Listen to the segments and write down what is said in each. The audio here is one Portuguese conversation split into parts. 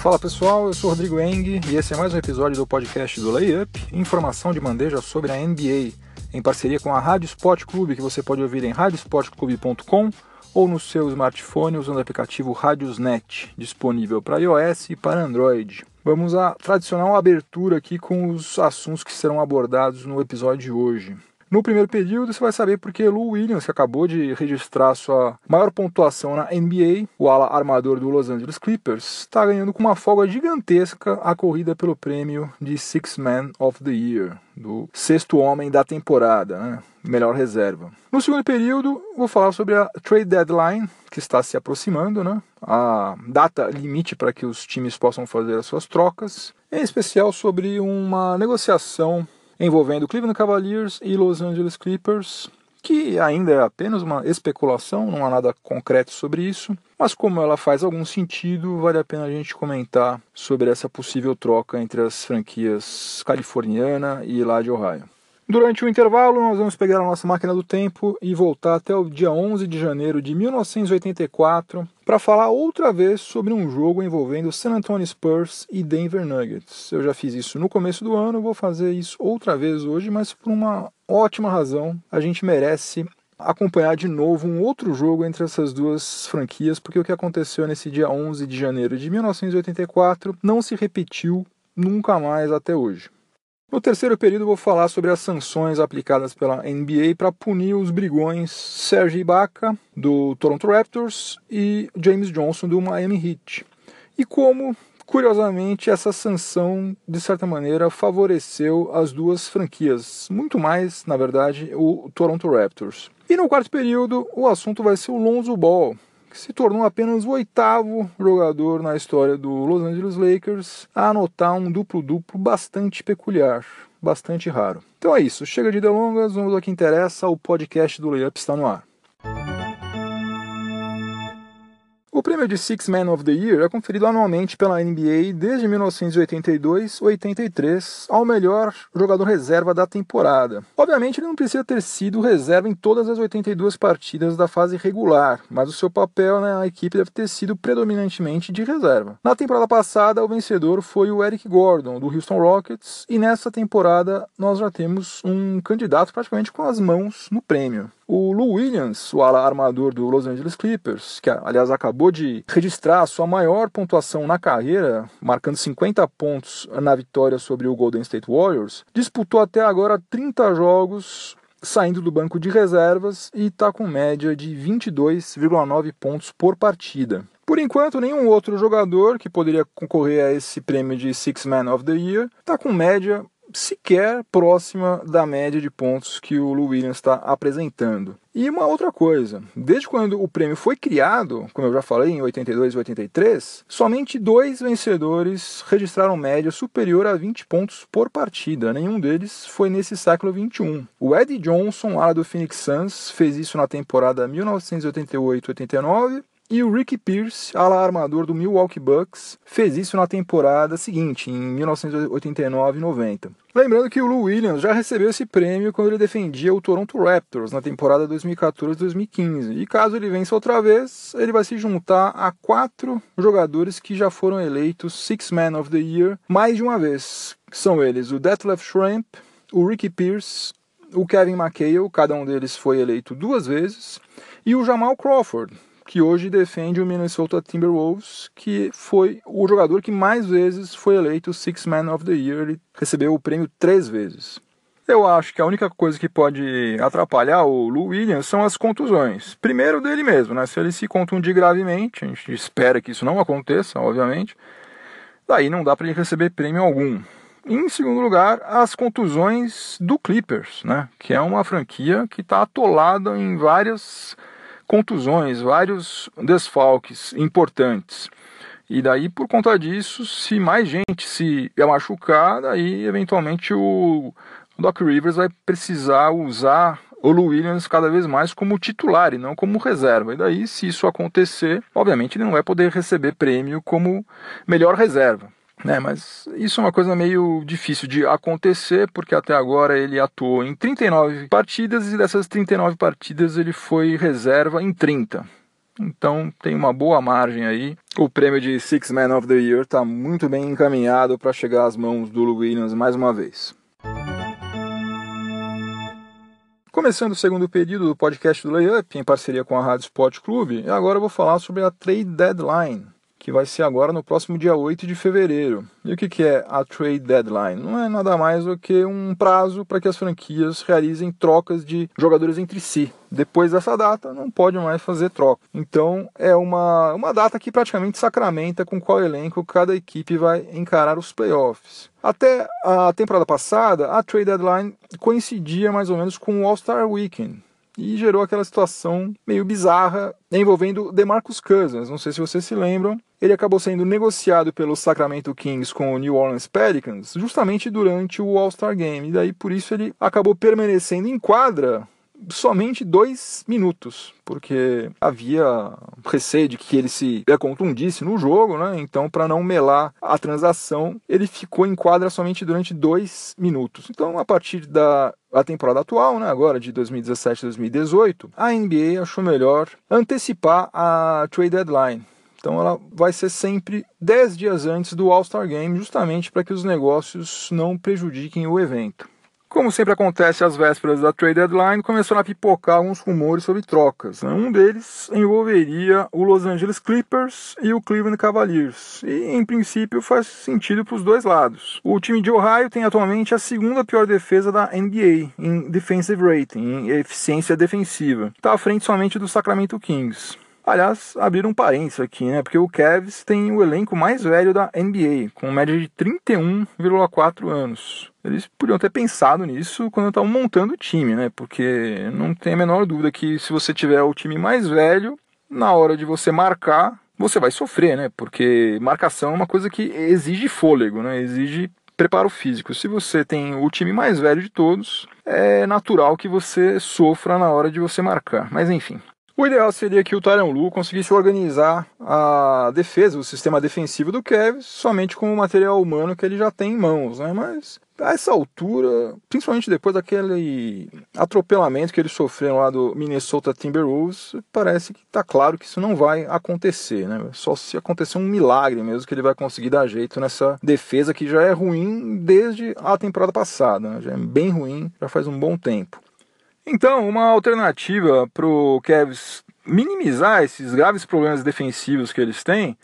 Fala pessoal, eu sou Rodrigo Eng e esse é mais um episódio do podcast do Layup, informação de bandeja sobre a NBA, em parceria com a Rádio Sport Clube, que você pode ouvir em radiosportclube.com ou no seu smartphone usando o aplicativo Radiosnet, disponível para iOS e para Android. Vamos à tradicional abertura aqui com os assuntos que serão abordados no episódio de hoje. No primeiro período, você vai saber porque Lou Williams, que acabou de registrar sua maior pontuação na NBA, o ala armador do Los Angeles Clippers, está ganhando com uma folga gigantesca a corrida pelo prêmio de Six Man of the Year, do sexto homem da temporada, né? melhor reserva. No segundo período, vou falar sobre a trade deadline, que está se aproximando, né? a data limite para que os times possam fazer as suas trocas, em especial sobre uma negociação envolvendo Cleveland Cavaliers e Los Angeles Clippers, que ainda é apenas uma especulação, não há nada concreto sobre isso, mas como ela faz algum sentido, vale a pena a gente comentar sobre essa possível troca entre as franquias californiana e lá de Ohio. Durante o intervalo, nós vamos pegar a nossa máquina do tempo e voltar até o dia 11 de janeiro de 1984 para falar outra vez sobre um jogo envolvendo San Antonio Spurs e Denver Nuggets. Eu já fiz isso no começo do ano, vou fazer isso outra vez hoje, mas por uma ótima razão. A gente merece acompanhar de novo um outro jogo entre essas duas franquias, porque o que aconteceu nesse dia 11 de janeiro de 1984 não se repetiu nunca mais até hoje. No terceiro período, vou falar sobre as sanções aplicadas pela NBA para punir os brigões Serge Ibaka, do Toronto Raptors, e James Johnson, do Miami Heat. E como, curiosamente, essa sanção, de certa maneira, favoreceu as duas franquias. Muito mais, na verdade, o Toronto Raptors. E no quarto período, o assunto vai ser o Lonzo Ball, que se tornou apenas o oitavo jogador na história do Los Angeles Lakers a anotar um duplo-duplo bastante peculiar, bastante raro. Então é isso, chega de delongas, vamos ao que interessa, o podcast do Layup está no ar. O prêmio de Six Man of the Year é conferido anualmente pela NBA desde 1982-83 ao melhor jogador reserva da temporada. Obviamente, ele não precisa ter sido reserva em todas as 82 partidas da fase regular, mas o seu papel na equipe deve ter sido predominantemente de reserva. Na temporada passada, o vencedor foi o Eric Gordon, do Houston Rockets, e nessa temporada nós já temos um candidato praticamente com as mãos no prêmio. O Lou Williams, o ala armador do Los Angeles Clippers, que aliás acabou de registrar sua maior pontuação na carreira, marcando 50 pontos na vitória sobre o Golden State Warriors, disputou até agora 30 jogos saindo do banco de reservas e está com média de 22,9 pontos por partida. Por enquanto, nenhum outro jogador que poderia concorrer a esse prêmio de Six Man of the Year está com média sequer próxima da média de pontos que o Lou Williams está apresentando. E uma outra coisa, desde quando o prêmio foi criado, como eu já falei, em 82 e 83, somente dois vencedores registraram média superior a 20 pontos por partida. Nenhum deles foi nesse século 21. O Eddie Johnson, lá do Phoenix Suns, fez isso na temporada 1988-89 e o Ricky Pierce, ala armador do Milwaukee Bucks, fez isso na temporada seguinte, em 1989-90. Lembrando que o Lou Williams já recebeu esse prêmio quando ele defendia o Toronto Raptors na temporada 2014-2015. E caso ele vença outra vez, ele vai se juntar a quatro jogadores que já foram eleitos Six Man of the Year mais de uma vez. São eles o Detlef Schrempf, o Ricky Pierce, o Kevin McHale, cada um deles foi eleito duas vezes, e o Jamal Crawford, que hoje defende o Minnesota Timberwolves, que foi o jogador que mais vezes foi eleito Six Man of the Year. Ele recebeu o prêmio três vezes. Eu acho que a única coisa que pode atrapalhar o Lou Williams são as contusões. Primeiro dele mesmo, né? Se ele se contundir gravemente, a gente espera que isso não aconteça, obviamente. Daí não dá para ele receber prêmio algum. Em segundo lugar, as contusões do Clippers, né? Que é uma franquia que está atolada em várias contusões, vários desfalques importantes. E daí, por conta disso, se mais gente se é machucar, daí eventualmente o Doc Rivers vai precisar usar o Lou Williams cada vez mais como titular e não como reserva. E daí, se isso acontecer, obviamente ele não vai poder receber prêmio como melhor reserva. Né, mas isso é uma coisa meio difícil de acontecer, porque até agora ele atuou em 39 partidas e dessas 39 partidas ele foi reserva em 30. Então tem uma boa margem aí. O prêmio de Six Man of the Year está muito bem encaminhado para chegar às mãos do Williams mais uma vez. Começando o segundo período do podcast do Layup, em parceria com a Rádio Sport Clube, agora eu vou falar sobre a Trade Deadline que vai ser agora no próximo dia 8 de fevereiro. E o que, que é a trade deadline? Não é nada mais do que um prazo para que as franquias realizem trocas de jogadores entre si. Depois dessa data, não pode mais fazer troca. Então, é uma, uma data que praticamente sacramenta com qual elenco cada equipe vai encarar os playoffs. Até a temporada passada, a trade deadline coincidia mais ou menos com o All-Star Weekend e gerou aquela situação meio bizarra envolvendo DeMarcus Cousins. Não sei se vocês se lembram. Ele acabou sendo negociado pelo Sacramento Kings com o New Orleans Pelicans justamente durante o All-Star Game. E daí por isso ele acabou permanecendo em quadra somente dois minutos, porque havia receio de que ele se contundisse no jogo, né? Então, para não melar a transação, ele ficou em quadra somente durante dois minutos. Então, a partir da a temporada atual, né, agora de 2017-2018, a NBA achou melhor antecipar a trade deadline. Então ela vai ser sempre 10 dias antes do All-Star Game, justamente para que os negócios não prejudiquem o evento. Como sempre acontece às vésperas da trade deadline, começaram a pipocar alguns rumores sobre trocas. Né? Um deles envolveria o Los Angeles Clippers e o Cleveland Cavaliers. E, em princípio, faz sentido para os dois lados. O time de Ohio tem atualmente a segunda pior defesa da NBA em defensive rating, em eficiência defensiva. Está à frente somente do Sacramento Kings. Aliás, abrir um parênteses aqui, né? Porque o Cavs tem o elenco mais velho da NBA, com média de 31,4 anos. Eles podiam ter pensado nisso quando estavam montando o time, né? Porque não tem a menor dúvida que se você tiver o time mais velho, na hora de você marcar, você vai sofrer, né? Porque marcação é uma coisa que exige fôlego, né? Exige preparo físico. Se você tem o time mais velho de todos, é natural que você sofra na hora de você marcar. Mas enfim, o ideal seria que o Tyron Lu conseguisse organizar a defesa, o sistema defensivo do Cavs, somente com o material humano que ele já tem em mãos, né? Mas a essa altura, principalmente depois daquele atropelamento que eles sofreram lá do Minnesota Timberwolves, parece que está claro que isso não vai acontecer, né? Só se acontecer um milagre mesmo que ele vai conseguir dar jeito nessa defesa que já é ruim desde a temporada passada, né? já é bem ruim, já faz um bom tempo. Então, uma alternativa para o Cavs minimizar esses graves problemas defensivos que eles têm,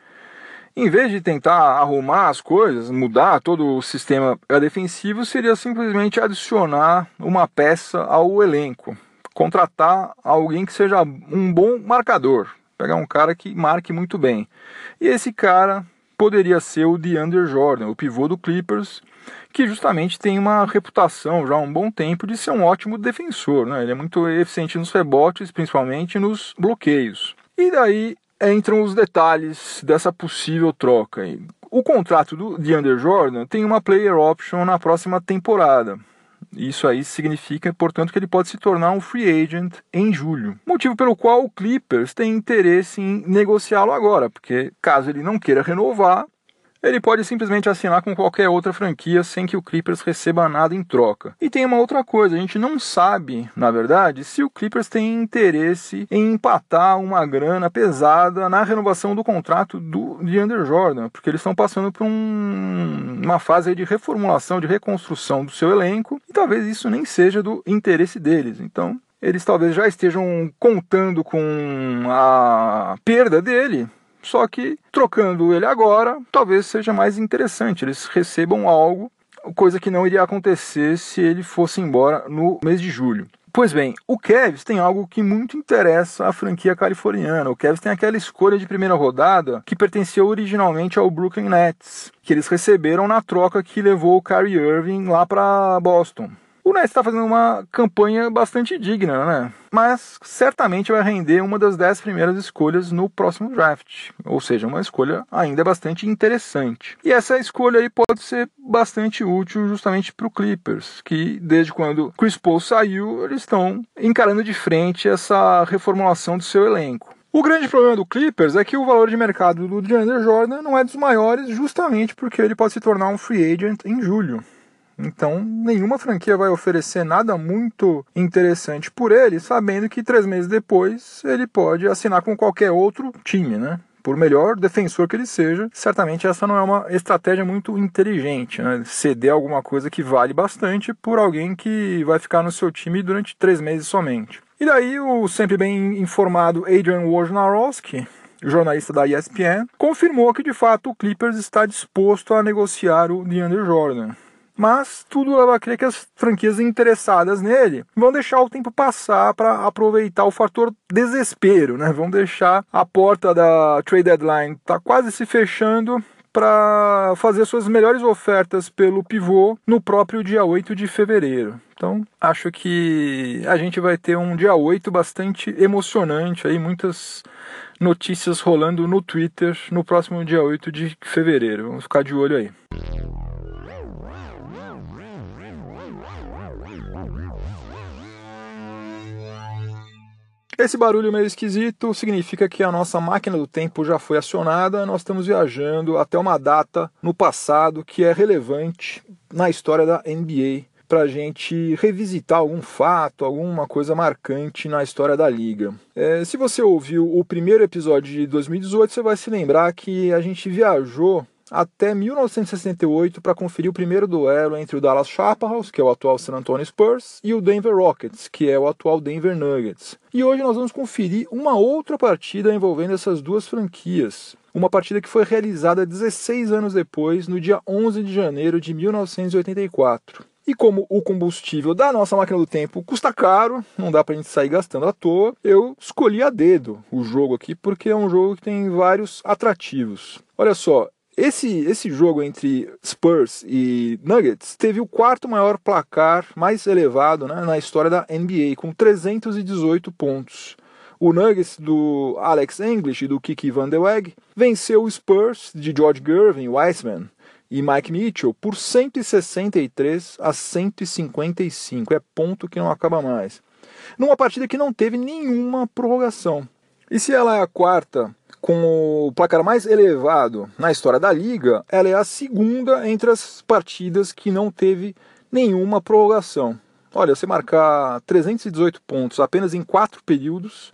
em vez de tentar arrumar as coisas, mudar todo o sistema defensivo, seria simplesmente adicionar uma peça ao elenco. Contratar alguém que seja um bom marcador. Pegar um cara que marque muito bem. E esse cara poderia ser o DeAndre Jordan, o pivô do Clippers, que justamente tem uma reputação já há um bom tempo de ser um ótimo defensor. Né? Ele é muito eficiente nos rebotes, principalmente nos bloqueios. E daí entram os detalhes dessa possível troca. O contrato do DeAndre Jordan tem uma player option na próxima temporada. Isso aí significa, portanto, que ele pode se tornar um free agent em julho. Motivo pelo qual o Clippers tem interesse em negociá-lo agora, porque caso ele não queira renovar, ele pode simplesmente assinar com qualquer outra franquia sem que o Clippers receba nada em troca. E tem uma outra coisa, a gente não sabe, na verdade, se o Clippers tem interesse em empatar uma grana pesada na renovação do contrato do DeAndre Jordan, porque eles estão passando por um, uma fase de reformulação, de reconstrução do seu elenco, e talvez isso nem seja do interesse deles. Então, eles talvez já estejam contando com a perda dele só que trocando ele agora, talvez seja mais interessante. Eles recebam algo, coisa que não iria acontecer se ele fosse embora no mês de julho. Pois bem, o Cavs tem algo que muito interessa a franquia californiana. O Cavs tem aquela escolha de primeira rodada que pertencia originalmente ao Brooklyn Nets, que eles receberam na troca que levou o Kyrie Irving lá para Boston. O Nets está fazendo uma campanha bastante digna, né? Mas certamente vai render uma das dez primeiras escolhas no próximo draft. Ou seja, uma escolha ainda bastante interessante. E essa escolha aí pode ser bastante útil justamente para o Clippers, que desde quando Chris Paul saiu, eles estão encarando de frente essa reformulação do seu elenco. O grande problema do Clippers é que o valor de mercado do DeAndre Jordan não é dos maiores, justamente porque ele pode se tornar um free agent em julho. Então, nenhuma franquia vai oferecer nada muito interessante por ele, sabendo que três meses depois ele pode assinar com qualquer outro time, né? Por melhor defensor que ele seja, certamente essa não é uma estratégia muito inteligente, né? Ceder alguma coisa que vale bastante por alguém que vai ficar no seu time durante três meses somente. E daí o sempre bem informado Adrian Wojnarowski jornalista da ESPN, confirmou que de fato o Clippers está disposto a negociar o DeAndre Jordan. Mas tudo leva a crer que as franquias interessadas nele vão deixar o tempo passar para aproveitar o fator desespero, né? Vão deixar a porta da trade deadline tá quase se fechando para fazer suas melhores ofertas pelo pivô no próprio dia 8 de fevereiro. Então, acho que a gente vai ter um dia 8 bastante emocionante aí, muitas notícias rolando no Twitter no próximo dia 8 de fevereiro. Vamos ficar de olho aí. Esse barulho meio esquisito significa que a nossa máquina do tempo já foi acionada, nós estamos viajando até uma data no passado que é relevante na história da NBA para a gente revisitar algum fato, alguma coisa marcante na história da liga. É, se você ouviu o primeiro episódio de 2018, você vai se lembrar que a gente viajou até 1968 para conferir o primeiro duelo entre o Dallas Chaparrals, que é o atual San Antonio Spurs, e o Denver Rockets, que é o atual Denver Nuggets. E hoje nós vamos conferir uma outra partida envolvendo essas duas franquias. Uma partida que foi realizada 16 anos depois, no dia 11 de janeiro de 1984. E como o combustível da nossa máquina do tempo custa caro, não dá pra gente sair gastando à toa, eu escolhi a dedo o jogo aqui porque é um jogo que tem vários atrativos. Olha só, esse, esse jogo entre Spurs e Nuggets teve o quarto maior placar mais elevado né, na história da NBA, com 318 pontos. O Nuggets do Alex English e do Kiki Van de Weg venceu o Spurs de George Gervin, Weissman e Mike Mitchell por 163 a 155. É ponto que não acaba mais. Numa partida que não teve nenhuma prorrogação. E se ela é a quarta com o placar mais elevado na história da liga, ela é a segunda entre as partidas que não teve nenhuma prorrogação. Olha, você marcar 318 pontos apenas em quatro períodos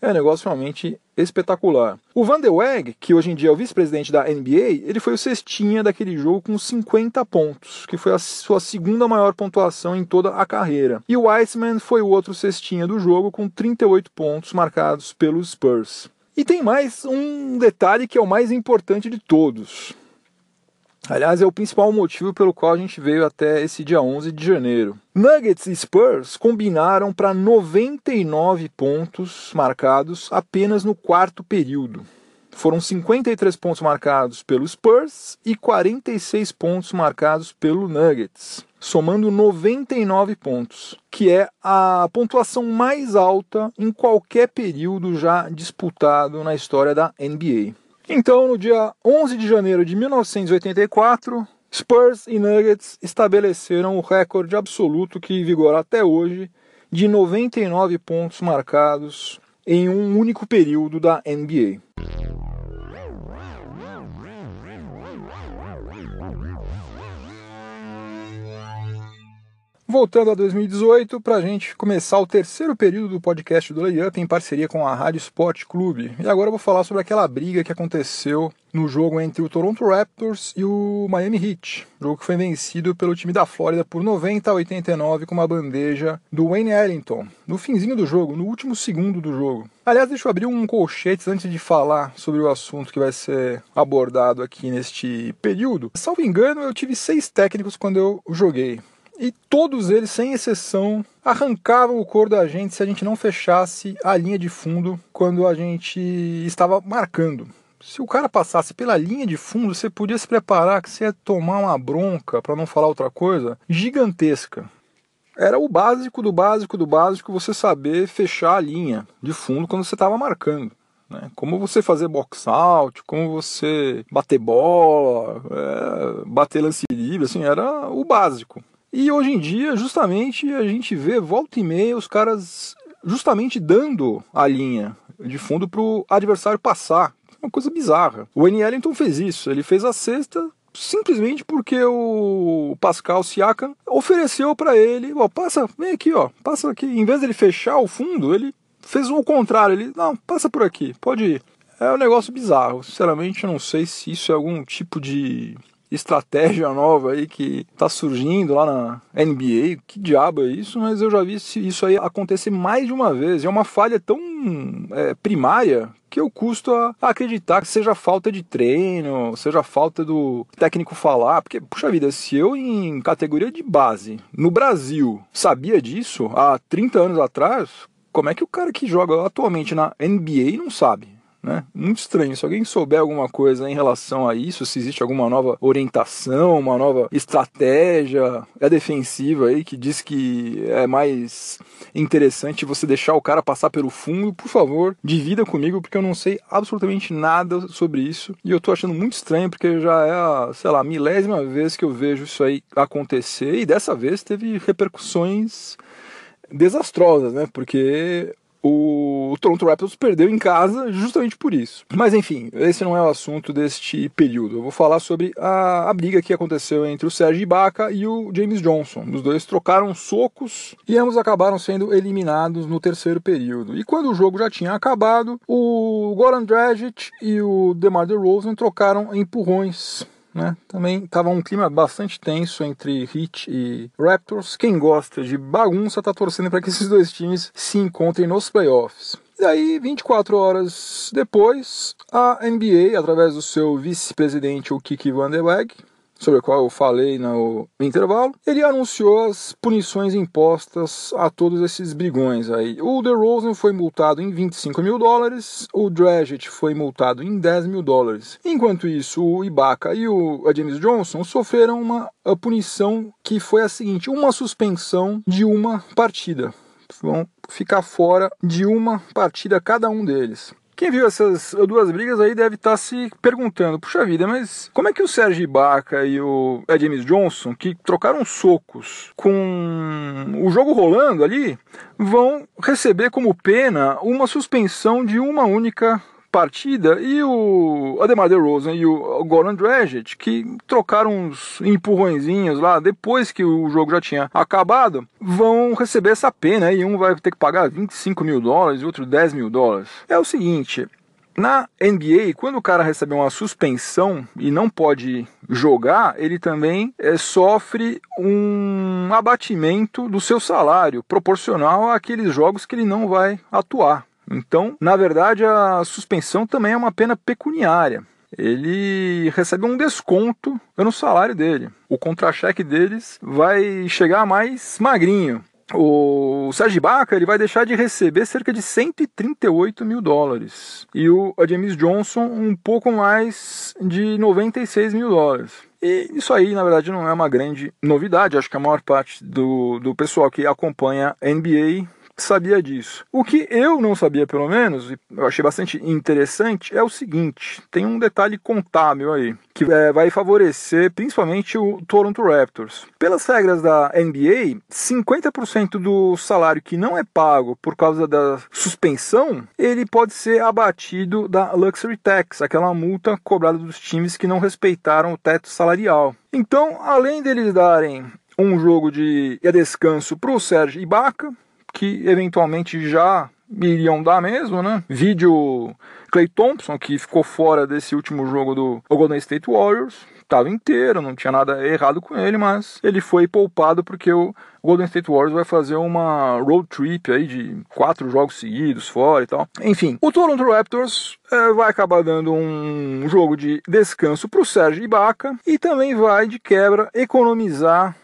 é um negócio realmente espetacular. O Van der Weg, que hoje em dia é o vice-presidente da NBA, ele foi o cestinha daquele jogo com 50 pontos, que foi a sua segunda maior pontuação em toda a carreira. E o Iceman foi o outro cestinha do jogo com 38 pontos marcados pelos Spurs. E tem mais um detalhe que é o mais importante de todos. Aliás, é o principal motivo pelo qual a gente veio até esse dia 11 de janeiro. Nuggets e Spurs combinaram para 99 pontos marcados apenas no quarto período. Foram 53 pontos marcados pelo Spurs e 46 pontos marcados pelo Nuggets, somando 99 pontos, que é a pontuação mais alta em qualquer período já disputado na história da NBA. Então, no dia 11 de janeiro de 1984, Spurs e Nuggets estabeleceram o recorde absoluto que vigora até hoje de 99 pontos marcados em um único período da NBA. Voltando a 2018, para a gente começar o terceiro período do podcast do Layup em parceria com a Rádio Sport Clube. E agora eu vou falar sobre aquela briga que aconteceu no jogo entre o Toronto Raptors e o Miami Heat. Jogo que foi vencido pelo time da Flórida por 90 a 89 com uma bandeja do Wayne Ellington. No finzinho do jogo, no último segundo do jogo. Aliás, deixa eu abrir um colchete antes de falar sobre o assunto que vai ser abordado aqui neste período. Salvo engano, eu tive seis técnicos quando eu joguei. E todos eles, sem exceção, arrancavam o cor da gente se a gente não fechasse a linha de fundo quando a gente estava marcando. Se o cara passasse pela linha de fundo, você podia se preparar que você ia tomar uma bronca, para não falar outra coisa, gigantesca. Era o básico do básico do básico você saber fechar a linha de fundo quando você estava marcando. Né? Como você fazer box out, como você bater bola, é, bater lance livre, assim, era o básico. E hoje em dia, justamente, a gente vê volta e meia os caras justamente dando a linha de fundo para o adversário passar. Uma coisa bizarra. O N. Ellington fez isso. Ele fez a cesta simplesmente porque o Pascal Siakam ofereceu para ele, ó, passa, vem aqui, ó, passa aqui. Em vez dele fechar o fundo, ele fez o contrário, ele, não, passa por aqui, pode ir. É um negócio bizarro. Sinceramente, eu não sei se isso é algum tipo de estratégia nova aí que tá surgindo lá na NBA. Que diabo é isso? Mas eu já vi isso aí acontecer mais de uma vez. É uma falha tão é, primária que eu custo a acreditar que seja falta de treino, seja falta do técnico falar, porque, puxa vida, se eu em categoria de base no Brasil sabia disso há 30 anos atrás, como é que o cara que joga atualmente na NBA não sabe? Né? Muito estranho. Se alguém souber alguma coisa em relação a isso, se existe alguma nova orientação, uma nova estratégia é defensiva aí que diz que é mais interessante você deixar o cara passar pelo fundo, por favor, divida comigo, porque eu não sei absolutamente nada sobre isso. E eu tô achando muito estranho, porque já é a, sei lá, milésima vez que eu vejo isso aí acontecer, e dessa vez teve repercussões desastrosas, né? Porque o Toronto Raptors perdeu em casa justamente por isso. Mas enfim, esse não é o assunto deste período. Eu vou falar sobre a, a briga que aconteceu entre o Serge Ibaka e o James Johnson. Os dois trocaram socos e ambos acabaram sendo eliminados no terceiro período. E quando o jogo já tinha acabado, o Goran Dragic e o DeMar DeRozan trocaram empurrões né? Também estava um clima bastante tenso entre Heat e Raptors. Quem gosta de bagunça está torcendo para que esses dois times se encontrem nos playoffs. E aí, 24 horas depois, a NBA, através do seu vice-presidente, o Kiki Van Der Weg, sobre o qual eu falei no intervalo, ele anunciou as punições impostas a todos esses brigões aí. O DeRozan foi multado em 25 mil dólares, o Dragic foi multado em 10 mil dólares. Enquanto isso, o Ibaka e o James Johnson sofreram uma punição que foi a seguinte, uma suspensão de uma partida. Vão ficar fora de uma partida cada um deles. Quem viu essas duas brigas aí deve estar tá se perguntando: puxa vida, mas como é que o Sérgio Ibaka e o James Johnson, que trocaram socos com o jogo rolando ali, vão receber como pena uma suspensão de uma única partida e o Ademar DeRozan e o Goran Dragic que trocaram uns empurrõezinhos lá depois que o jogo já tinha acabado vão receber essa pena e um vai ter que pagar 25 mil dólares e outro 10 mil dólares. É o seguinte, na NBA, quando o cara recebe uma suspensão e não pode jogar, ele também é, sofre um abatimento do seu salário proporcional àqueles jogos que ele não vai atuar. Então, na verdade, a suspensão também é uma pena pecuniária. Ele recebe um desconto no salário dele. O contra-cheque deles vai chegar mais magrinho. O Sérgio Baca ele vai deixar de receber cerca de 138 mil dólares. E o James Johnson um pouco mais de 96 mil dólares. E isso aí, na verdade, não é uma grande novidade. Acho que a maior parte do, do pessoal que acompanha NBA sabia disso. O que eu não sabia, pelo menos, e eu achei bastante interessante, é o seguinte: tem um detalhe contábil aí, que é, vai favorecer principalmente o Toronto Raptors. Pelas regras da NBA, 50% do salário que não é pago por causa da suspensão, ele pode ser abatido da Luxury Tax, aquela multa cobrada dos times que não respeitaram o teto salarial. Então, além deles darem um jogo de descanso para o Sérgio Ibaka, que eventualmente já iriam dar mesmo, né? Vídeo Clay Thompson, que ficou fora desse último jogo do Golden State Warriors, estava inteiro, não tinha nada errado com ele, mas ele foi poupado porque o Golden State Warriors vai fazer uma road trip aí de quatro jogos seguidos fora e tal. Enfim, o Toronto Raptors é, vai acabar dando um jogo de descanso para o Sérgio Ibaka e também vai de quebra economizar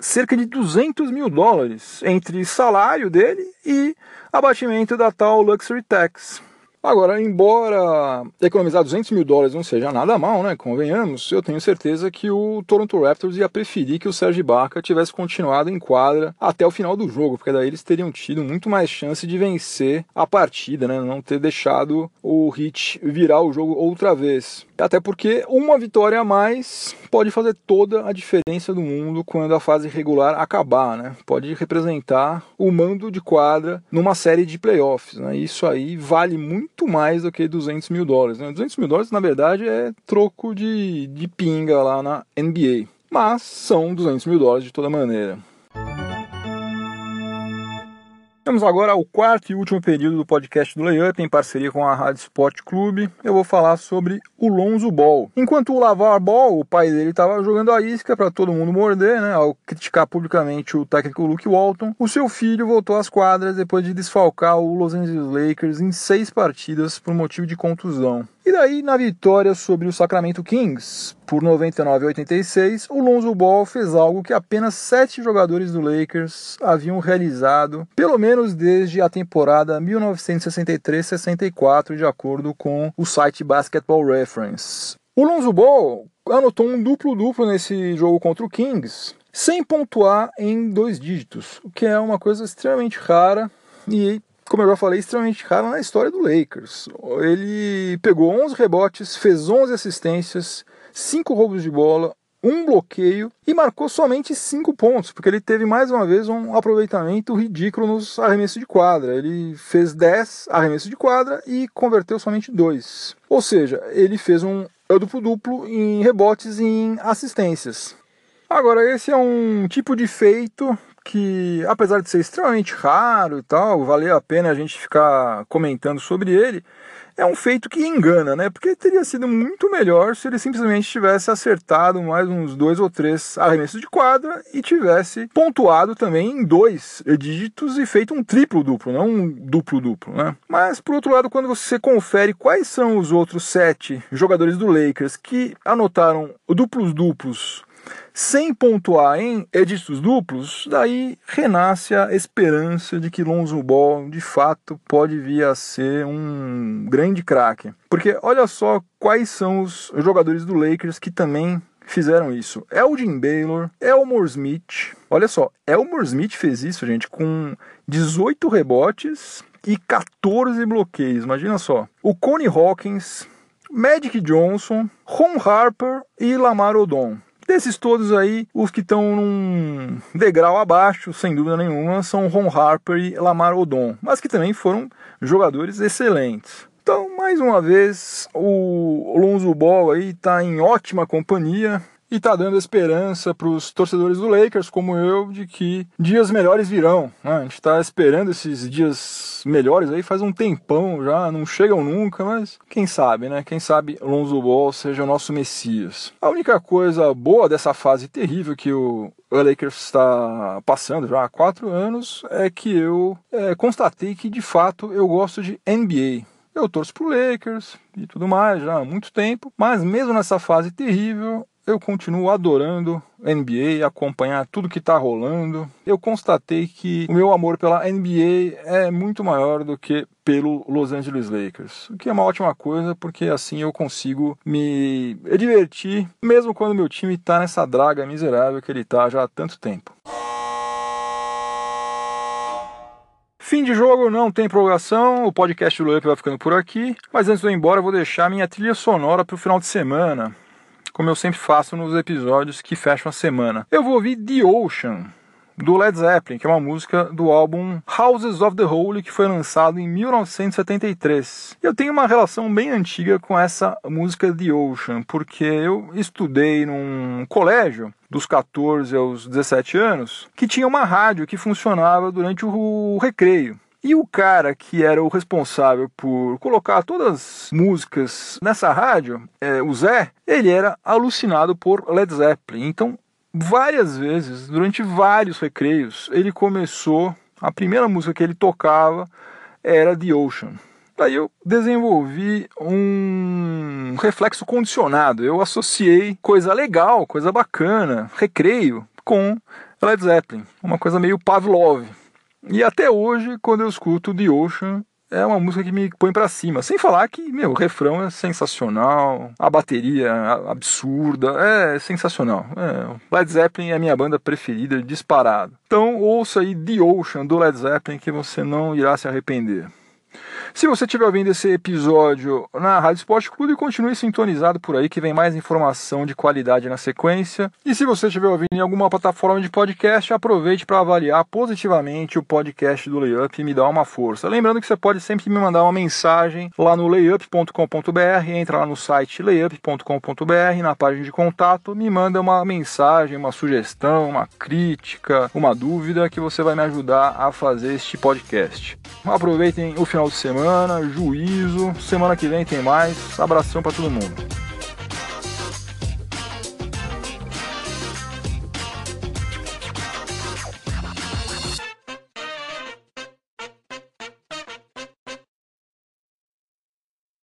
cerca de 200 mil dólares entre salário dele e abatimento da tal Luxury Tax. Agora, embora economizar 200 mil dólares não seja nada mal, né? Convenhamos, eu tenho certeza que o Toronto Raptors ia preferir que o Serge Ibaka tivesse continuado em quadra até o final do jogo, porque daí eles teriam tido muito mais chance de vencer a partida, né? Não ter deixado o Heat virar o jogo outra vez. Até porque uma vitória a mais pode fazer toda a diferença do mundo quando a fase regular acabar, né? Pode representar o mando de quadra numa série de playoffs, né? Isso aí vale muito muito mais do que 200 mil dólares. Né? 200 mil dólares, na verdade, é troco de, de pinga lá na NBA. Mas são 200 mil dólares de toda maneira. Vamos agora ao quarto e último período do podcast do Layup, em parceria com a Rádio Sport Clube. Eu vou falar sobre o Lonzo Ball. Enquanto o Lavar Ball, o pai dele, estava jogando a isca para todo mundo morder, né, ao criticar publicamente o técnico Luke Walton, o seu filho voltou às quadras depois de desfalcar o Los Angeles Lakers em seis partidas por motivo de contusão. E daí, na vitória sobre o Sacramento Kings, por 99 a 86, o Lonzo Ball fez algo que apenas sete jogadores do Lakers haviam realizado, pelo menos desde a temporada 1963-64, de acordo com o site Basketball Reference. O Lonzo Ball anotou um duplo-duplo nesse jogo contra o Kings, sem pontuar em dois dígitos, o que é uma coisa extremamente rara e como eu já falei, extremamente raro na história do Lakers. Ele pegou 11 rebotes, fez 11 assistências, 5 roubos de bola, um bloqueio e marcou somente 5 pontos, porque ele teve mais uma vez um aproveitamento ridículo nos arremessos de quadra. Ele fez 10 arremessos de quadra e converteu somente 2. Ou seja, ele fez um duplo-duplo em rebotes e em assistências. Agora, esse é um tipo de feito que, apesar de ser extremamente raro e tal, valer a pena a gente ficar comentando sobre ele, é um feito que engana, né? Porque teria sido muito melhor se ele simplesmente tivesse acertado mais uns dois ou três arremessos de quadra e tivesse pontuado também em dois dígitos e feito um triplo-duplo, não um duplo-duplo, né? Mas, por outro lado, quando você confere quais são os outros sete jogadores do Lakers que anotaram duplos-duplos sem pontuar em edícitos duplos, daí renasce a esperança de que Lonzo Ball de fato pode vir a ser um grande craque. Porque olha só quais são os jogadores do Lakers que também fizeram isso. Elgin Baylor, Elmore Smith. Olha só, Elmore Smith fez isso, gente, com 18 rebotes e 14 bloqueios. Imagina só. O Connie Hawkins, Magic Johnson, Ron Harper e Lamar Odom. Desses todos aí, os que estão num degrau abaixo, sem dúvida nenhuma, são Ron Harper e Lamar Odom, mas que também foram jogadores excelentes. Então, mais uma vez, o Lonzo Ball aí está em ótima companhia e está dando esperança para os torcedores do Lakers, como eu, de que dias melhores virão. Né? A gente está esperando esses dias melhores aí faz um tempão já, não chegam nunca, mas quem sabe, né? Quem sabe Lonzo Ball seja o nosso Messias. A única coisa boa dessa fase terrível que o Lakers está passando já há quatro anos é que eu é, constatei que de fato eu gosto de NBA. Eu torço pro Lakers e tudo mais já há muito tempo, mas mesmo nessa fase terrível, eu continuo adorando NBA, acompanhar tudo que está rolando. Eu constatei que o meu amor pela NBA é muito maior do que pelo Los Angeles Lakers, o que é uma ótima coisa porque assim eu consigo me divertir mesmo quando meu time está nessa draga miserável que ele está já há tanto tempo. Fim de jogo, não tem prorrogação, o podcast do Layup vai ficando por aqui, mas antes de eu ir embora eu vou deixar minha trilha sonora para o final de semana como eu sempre faço nos episódios que fecham a semana. Eu vou ouvir The Ocean, do Led Zeppelin, que é uma música do álbum Houses of the Holy, que foi lançado em 1973. Eu tenho uma relação bem antiga com essa música The Ocean, porque eu estudei num colégio dos 14 aos 17 anos, que tinha uma rádio que funcionava durante o recreio. E o cara que era o responsável por colocar todas as músicas nessa rádio, é, o Zé, ele era alucinado por Led Zeppelin. Então, várias vezes, durante vários recreios, ele começou. A primeira música que ele tocava era The Ocean. Daí eu desenvolvi um reflexo condicionado. Eu associei coisa legal, coisa bacana, recreio, com Led Zeppelin. Uma coisa meio Pavlov. E até hoje, quando eu escuto The Ocean, é uma música que me põe para cima. Sem falar que, meu, o refrão é sensacional, a bateria absurda, é sensacional. É, Led Zeppelin é a minha banda preferida, disparado. Então ouça aí The Ocean do Led Zeppelin que você não irá se arrepender. Se você estiver ouvindo esse episódio na Rádio Esporte Clube, continue sintonizado por aí que vem mais informação de qualidade na sequência. E se você estiver ouvindo em alguma plataforma de podcast, aproveite para avaliar positivamente o podcast do Layup e me dar uma força. Lembrando que você pode sempre me mandar uma mensagem lá no layup.com.br, entra lá no site layup.com.br, na página de contato, me manda uma mensagem, uma sugestão, uma crítica, uma dúvida que você vai me ajudar a fazer este podcast. Aproveitem o final de semana, juízo. Semana que vem tem mais. Abração para todo mundo.